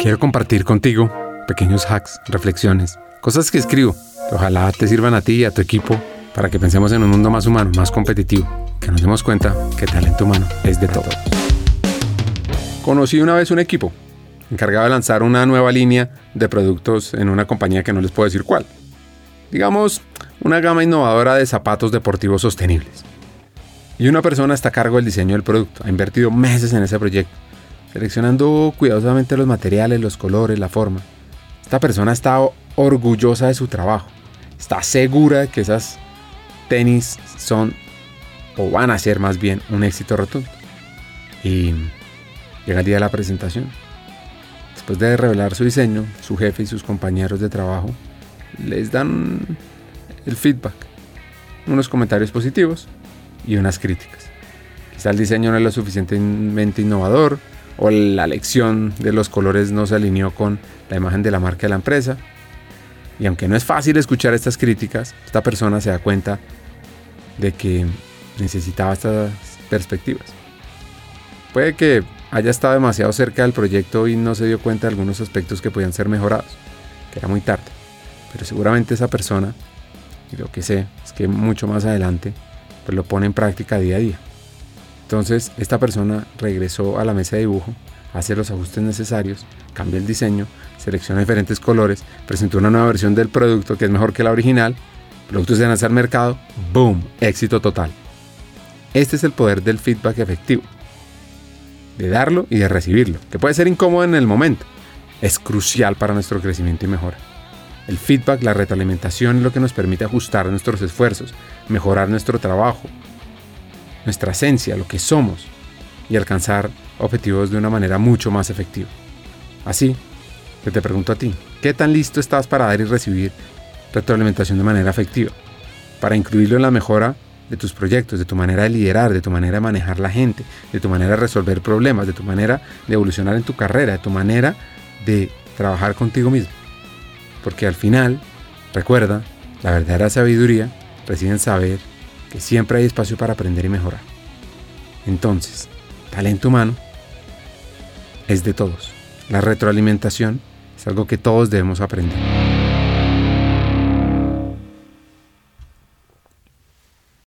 Quiero compartir contigo pequeños hacks, reflexiones, cosas que escribo que ojalá te sirvan a ti y a tu equipo para que pensemos en un mundo más humano, más competitivo, que nos demos cuenta que el talento humano es de todo. Conocí una vez un equipo encargado de lanzar una nueva línea de productos en una compañía que no les puedo decir cuál. Digamos, una gama innovadora de zapatos deportivos sostenibles. Y una persona está a cargo del diseño del producto, ha invertido meses en ese proyecto, seleccionando cuidadosamente los materiales, los colores, la forma. Esta persona está orgullosa de su trabajo, está segura de que esas tenis son o van a ser más bien un éxito rotundo. Y llega el día de la presentación. Después de revelar su diseño, su jefe y sus compañeros de trabajo les dan el feedback, unos comentarios positivos y unas críticas. Quizá el diseño no es lo suficientemente innovador o la elección de los colores no se alineó con la imagen de la marca de la empresa. Y aunque no es fácil escuchar estas críticas, esta persona se da cuenta de que necesitaba estas perspectivas. Puede que haya estado demasiado cerca del proyecto y no se dio cuenta de algunos aspectos que podían ser mejorados, que era muy tarde. Pero seguramente esa persona, y lo que sé es que mucho más adelante, pues lo pone en práctica día a día. Entonces esta persona regresó a la mesa de dibujo, hace los ajustes necesarios, cambia el diseño, selecciona diferentes colores, presentó una nueva versión del producto que es mejor que la original, producto se lanza al mercado, ¡boom! Éxito total. Este es el poder del feedback efectivo de darlo y de recibirlo, que puede ser incómodo en el momento, es crucial para nuestro crecimiento y mejora. El feedback, la retroalimentación es lo que nos permite ajustar nuestros esfuerzos, mejorar nuestro trabajo, nuestra esencia, lo que somos, y alcanzar objetivos de una manera mucho más efectiva. Así que te pregunto a ti, ¿qué tan listo estás para dar y recibir retroalimentación de manera efectiva? Para incluirlo en la mejora de tus proyectos, de tu manera de liderar, de tu manera de manejar la gente, de tu manera de resolver problemas, de tu manera de evolucionar en tu carrera, de tu manera de trabajar contigo mismo. Porque al final, recuerda, la verdadera sabiduría reside en saber que siempre hay espacio para aprender y mejorar. Entonces, talento humano es de todos. La retroalimentación es algo que todos debemos aprender.